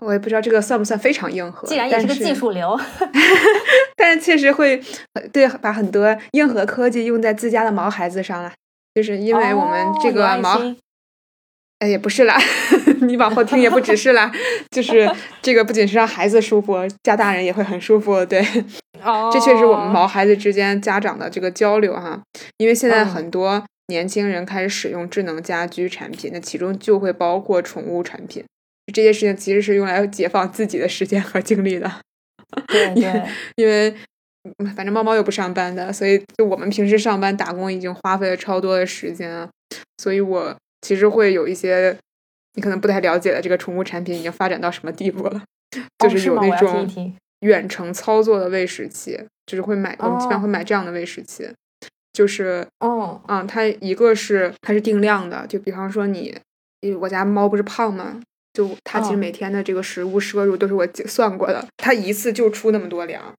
Speaker 3: 我也不知道这个算不算非常硬核。
Speaker 2: 既然也是个技术流
Speaker 3: 但是确实会对把很多硬核科技用在自家的毛孩子上了，就是因为我们这个毛，哎也不是啦，你往后听也不只是啦，就是这个不仅是让孩子舒服，家大人也会很舒服，对。这确实我们毛孩子之间家长的这个交流哈，因为现在很多年轻人开始使用智能家居产品，那其中就会包括宠物产品。这些事情其实是用来解放自己的时间和精力的。
Speaker 2: 对对，
Speaker 3: 因为反正猫猫又不上班的，所以就我们平时上班打工已经花费了超多的时间啊。所以我其实会有一些你可能不太了解的这个宠物产品已经发展到什么地步了，就是有那种。远程操作的喂食器，就是会买，我们基本上会买这样的喂食器，就是，
Speaker 2: 哦，
Speaker 3: 啊，它一个是它是定量的，就比方说你，因为我家猫不是胖嘛，就它其实每天的这个食物摄入都是我算过的，它一次就出那么多粮，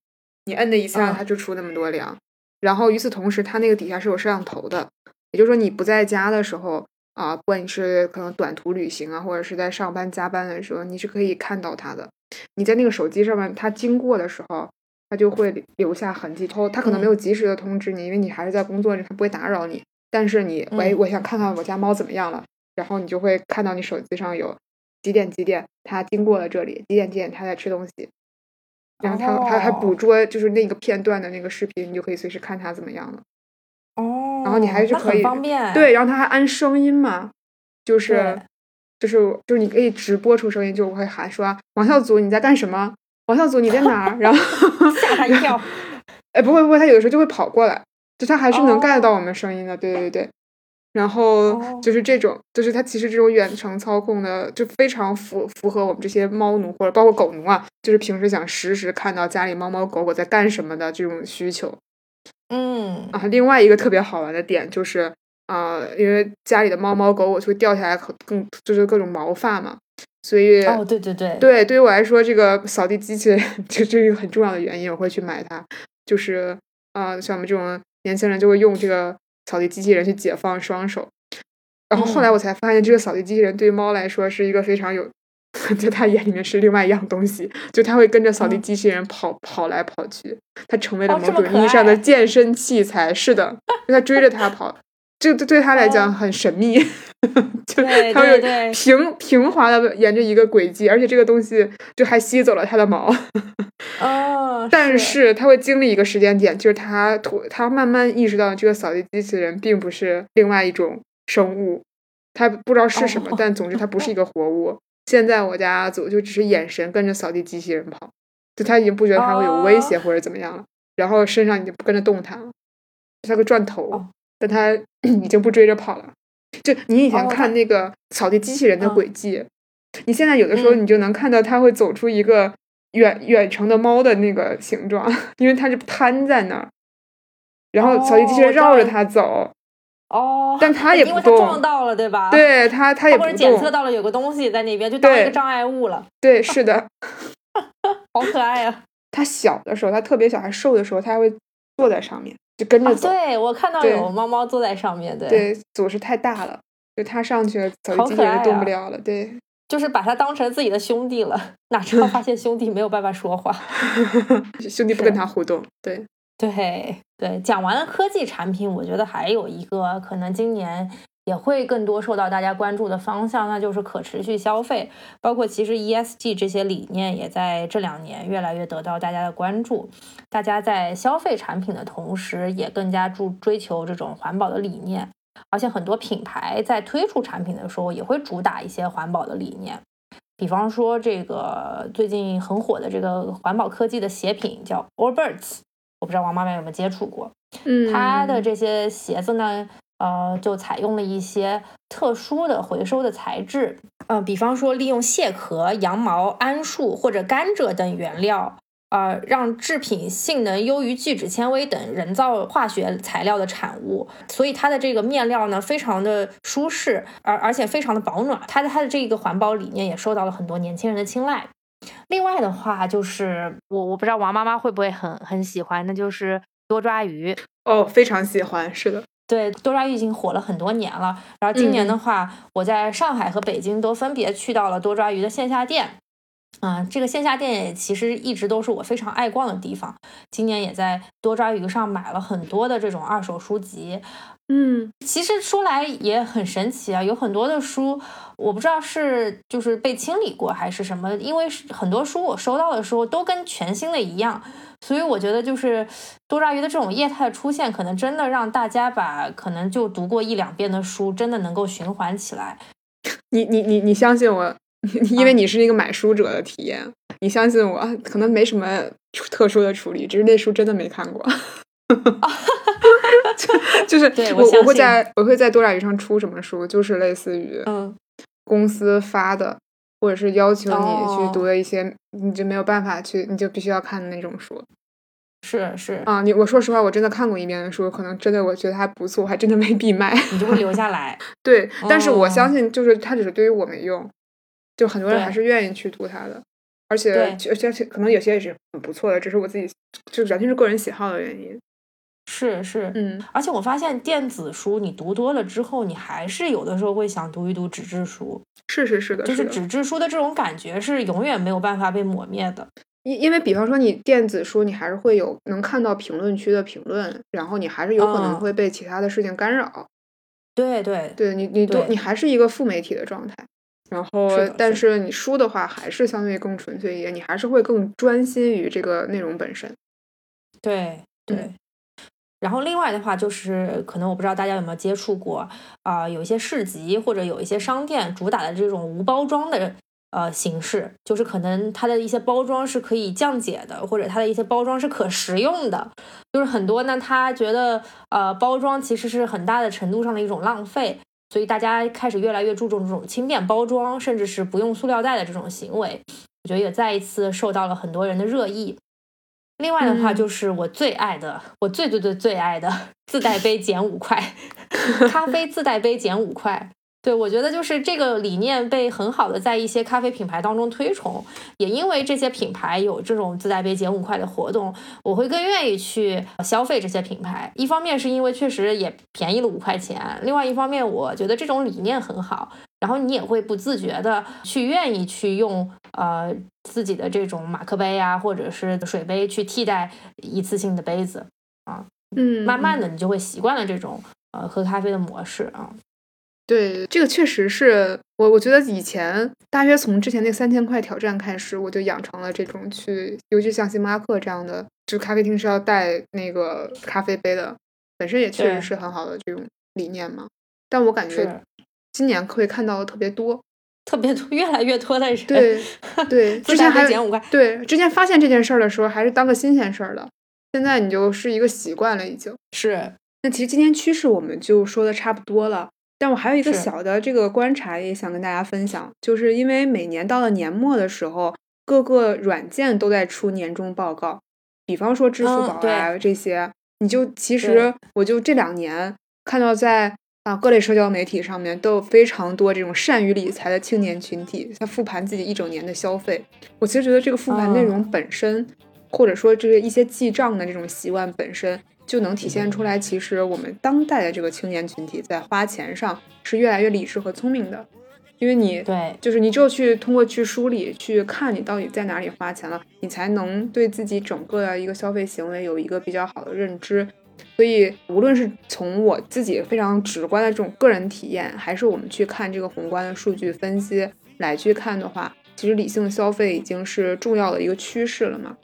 Speaker 3: 你摁的一下它就出那么多粮，然后与此同时，它那个底下是有摄像头的，也就是说你不在家的时候，啊，不管你是可能短途旅行啊，或者是在上班加班的时候，你是可以看到它的。你在那个手机上面，它经过的时候，它就会留下痕迹。后它可能没有及时的通知你，因为你还是在工作，它不会打扰你。但是你，喂，我想看看我家猫怎么样了，然后你就会看到你手机上有几点几点它经过了这里，几点几点它在吃东西，然后它它还捕捉就是那个片段的那个视频，你就可以随时看它怎么样了。
Speaker 2: 哦，
Speaker 3: 然后你还是可以
Speaker 2: 方便
Speaker 3: 对，然后它还安声音嘛，就是就是就是你可以直播出声音，就我会喊说王孝祖你在干什么？王孝祖你在哪儿？然后
Speaker 2: 吓他一跳。
Speaker 3: 哎，不会不会，他有的时候就会跑过来，就他还是能 get 到我们声音的。对对对，然后就是这种，就是它其实这种远程操控的，就非常符符合我们这些猫奴或者包括狗奴啊，就是平时想实时看到家里猫猫狗狗在干什么的这种需求。
Speaker 2: 嗯
Speaker 3: 啊，另外一个特别好玩的点就是啊，因为家里的猫猫狗狗就会掉下来更就是各种毛发嘛，所以
Speaker 2: 哦，对对对，
Speaker 3: 对，对于我来说，这个扫地机器人就这是一个很重要的原因，我会去买它。就是啊，像我们这种年轻人就会用这个扫地机器人去解放双手。然后后来我才发现，这个扫地机器人对于猫来说是一个非常有，在他眼里面是另外一样东西，就他会跟着扫地机器人跑跑来跑去，他成为了某种意义上的健身器材。是的，它追着他跑。这对对他来讲很神秘，就他会平平滑的沿着一个轨迹，而且这个东西就还吸走了他的毛。
Speaker 2: 哦，
Speaker 3: 但是他会经历一个时间点，就是他他慢慢意识到这个扫地机器人并不是另外一种生物，他不知道是什么，但总之它不是一个活物。现在我家阿祖就只是眼神跟着扫地机器人跑，就他已经不觉得它会有威胁或者怎么样了，然后身上已经不跟着动弹了，它会转头。但它 已经不追着跑了。就你以前看那个扫地机器人的轨迹，你现在有的时候你就能看到它会走出一个远远程的猫的那个形状，因为它是瘫在那儿，然后扫地机器人绕着它走。
Speaker 2: 哦，
Speaker 3: 但它也不动。
Speaker 2: 撞到了，对吧？
Speaker 3: 对它，它也不动。
Speaker 2: 检测到了有个东西在那边，就当一个障碍物了。
Speaker 3: 对，是的。
Speaker 2: 好可爱啊！
Speaker 3: 它小的时候，它特别小还瘦的时候，它还会坐在上面。就跟着走，
Speaker 2: 对我看到有猫猫坐在上面，对，
Speaker 3: 对，总是太大了，就它上去了，扫地机器人动不了了，对，
Speaker 2: 就是把它当成自己的兄弟了，哪知道发现兄弟没有办法说话，
Speaker 3: 兄弟不跟他互动，对，
Speaker 2: 对对，讲完了科技产品，我觉得还有一个可能今年。也会更多受到大家关注的方向，那就是可持续消费。包括其实 ESG 这些理念也在这两年越来越得到大家的关注。大家在消费产品的同时，也更加注追求这种环保的理念。而且很多品牌在推出产品的时候，也会主打一些环保的理念。比方说，这个最近很火的这个环保科技的鞋品叫 Allbirds，我不知道王妈妈有没有接触过。
Speaker 3: 嗯，
Speaker 2: 它的这些鞋子呢？呃，就采用了一些特殊的回收的材质，呃，比方说利用蟹壳、羊毛、桉树或者甘蔗等原料，呃，让制品性能优于聚酯纤维等人造化学材料的产物。所以它的这个面料呢，非常的舒适，而而且非常的保暖。它的它的这个环保理念也受到了很多年轻人的青睐。另外的话，就是我我不知道王妈妈会不会很很喜欢，那就是多抓鱼
Speaker 3: 哦，非常喜欢，是的。
Speaker 2: 对，多抓鱼已经火了很多年了。然后今年的话，我在上海和北京都分别去到了多抓鱼的线下店。嗯，这个线下店也其实一直都是我非常爱逛的地方。今年也在多抓鱼上买了很多的这种二手书籍。
Speaker 3: 嗯，
Speaker 2: 其实说来也很神奇啊，有很多的书，我不知道是就是被清理过还是什么，因为很多书我收到的时候都跟全新的一样。所以我觉得，就是多抓鱼的这种业态的出现，可能真的让大家把可能就读过一两遍的书，真的能够循环起来。
Speaker 3: 你你你你相信我，因为你是一个买书者的体验，你相信我，可能没什么特殊的处理，只是那书真的没看过。就 就是我我会在我会在多抓鱼上出什么书，就是类似于
Speaker 2: 嗯
Speaker 3: 公司发的。或者是要求你去读的一些，你就没有办法去，你就必须要看的那种书。
Speaker 2: 是是
Speaker 3: 啊，你我说实话，我真的看过一遍的书，可能真的我觉得还不错，我还真的没必卖。
Speaker 2: 你就会留下来。
Speaker 3: 对，但是我相信，就是它只是对于我没用，就很多人还是愿意去读它的，而且而且可能有些也是很不错的，只是我自己就完全是个人喜好的原因。
Speaker 2: 是是，
Speaker 3: 嗯，
Speaker 2: 而且我发现电子书你读多了之后，你还是有的时候会想读一读纸质书，
Speaker 3: 是是是的，
Speaker 2: 就是纸质书的这种感觉是永远没有办法被抹灭的。
Speaker 3: 因因为比方说你电子书，你还是会有能看到评论区的评论，然后你还是有可能
Speaker 2: 嗯
Speaker 3: 会被其他的事情干扰。
Speaker 2: 对对
Speaker 3: 对你，你都你还是一个副媒体的状态。然后
Speaker 2: 是，
Speaker 3: 但
Speaker 2: 是
Speaker 3: 是你书的话，还是相对更纯粹一点，你还是会更专心于这个内容本身。
Speaker 2: 对对。
Speaker 3: 嗯
Speaker 2: 然后另外的话，就是可能我不知道大家有没有接触过啊、有一些市集或者有一些商店主打的这种无包装的呃形式，就是可能它的一些包装是可以降解的，或者它的一些包装是可食用的。就是很多呢，他觉得呃包装其实是很大的程度上的一种浪费，所以大家开始越来越注重这种轻便包装，甚至是不用塑料袋的这种行为。我觉得也再一次受到了很多人的热议。另外的话，
Speaker 3: 嗯
Speaker 2: 就是我最爱的，我最最最最爱的 自带杯减五块，咖啡自带杯减五块。对我觉得就是这个理念被很好的在一些咖啡品牌当中推崇，也因为这些品牌有这种自带杯减五块的活动，我会更愿意去消费这些品牌。一方面是因为确实也便宜了五块钱，另外一方面我觉得这种理念很好，然后你也会不自觉的去愿意去用呃自己的这种马克杯啊，或者是水杯去替代一次性的杯子啊，
Speaker 3: 嗯，
Speaker 2: 慢慢的
Speaker 3: 嗯
Speaker 2: 你就会习惯了这种呃喝咖啡的模式啊。
Speaker 3: 对这个确实是我，我觉得以前大约从之前那三千块挑战开始，我就养成了这种去，尤其像星巴克这样的，就咖啡厅是要带那个咖啡杯的，本身也确实是很好的这种理念嘛。但我感觉今年会看到的特别多，
Speaker 2: 特别多，越来越多的人
Speaker 3: 对对，之前还
Speaker 2: 杯减五块，
Speaker 3: 对之前发现这件事儿的时候，还是当个新鲜事儿的，现在你就是一个习惯了已经。
Speaker 2: 是
Speaker 3: 那其实今天趋势我们就说的差不多了，但我还有一个小的这个观察也想跟大家分享，就是因为每年到了年末的时候，各个软件都在出年终报告，比方说支付
Speaker 2: 嗯
Speaker 3: 宝啊、
Speaker 2: 对
Speaker 3: 这些，你就其实我就这两年看到在啊各类社交媒体上面都有非常多这种善于理财的青年群体在复盘自己一整年的消费，我其实觉得这个复盘内容
Speaker 2: 嗯
Speaker 3: 本身。或者说这个一些记账的这种习惯本身，就能体现出来，其实我们当代的这个青年群体在花钱上是越来越理智和聪明的，因为你
Speaker 2: 对
Speaker 3: 就是你只有去通过去梳理去看你到底在哪里花钱了，你才能对自己整个的一个消费行为有一个比较好的认知。所以，无论是从我自己非常直观的这种个人体验，还是我们去看这个宏观的数据分析来去看的话，其实理性消费已经是重要的一个趋势了嘛。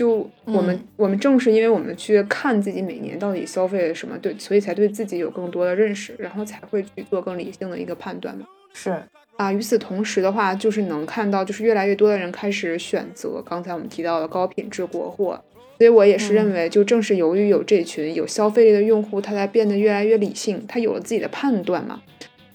Speaker 3: 就我们、
Speaker 2: 嗯
Speaker 3: 我们正是因为我们去看自己每年到底消费了什么，对，所以才对自己有更多的认识，然后才会去做更理性的一个判断嘛。
Speaker 2: 是
Speaker 3: 啊，与此同时的话，就是能看到，就是越来越多的人开始选择刚才我们提到的高品质国货，所以我也是认
Speaker 2: 嗯
Speaker 3: 为，就正是由于有这群有消费力的用户，他才变得越来越理性，他有了自己的判断嘛，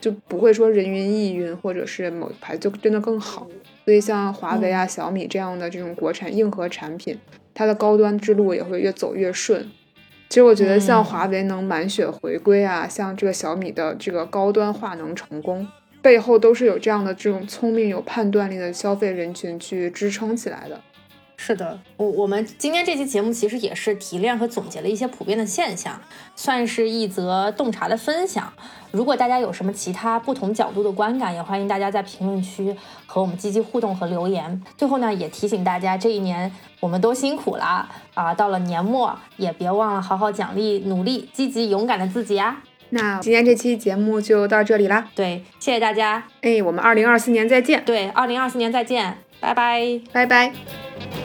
Speaker 3: 就不会说人云亦云，或者是某牌就真的更好。所以像华为啊、小米这样的这种国产硬核产品，它的高端之路也会越走越顺。其实我觉得像
Speaker 2: 嗯
Speaker 3: 华为能满血回归啊，像这个小米的这个高端化能成功，背后都是有这样的这种聪明有判断力的消费人群去支撑起来的。
Speaker 2: 是的，我我们今天这期节目其实也是提炼和总结了一些普遍的现象，算是一则洞察的分享。如果大家有什么其他不同角度的观感，也欢迎大家在评论区和我们积极互动和留言。最后呢，也提醒大家，这一年我们都辛苦了啊！到了年末，也别忘了好好奖励努力、积极、勇敢的自己啊！
Speaker 3: 那今天这期节目就到这里啦，
Speaker 2: 对，谢谢大家。
Speaker 3: 哎，我们二零二四年再见，
Speaker 2: 对，二零二四年再见，拜拜。
Speaker 3: 拜拜。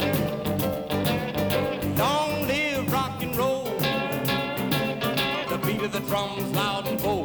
Speaker 1: loud and bold.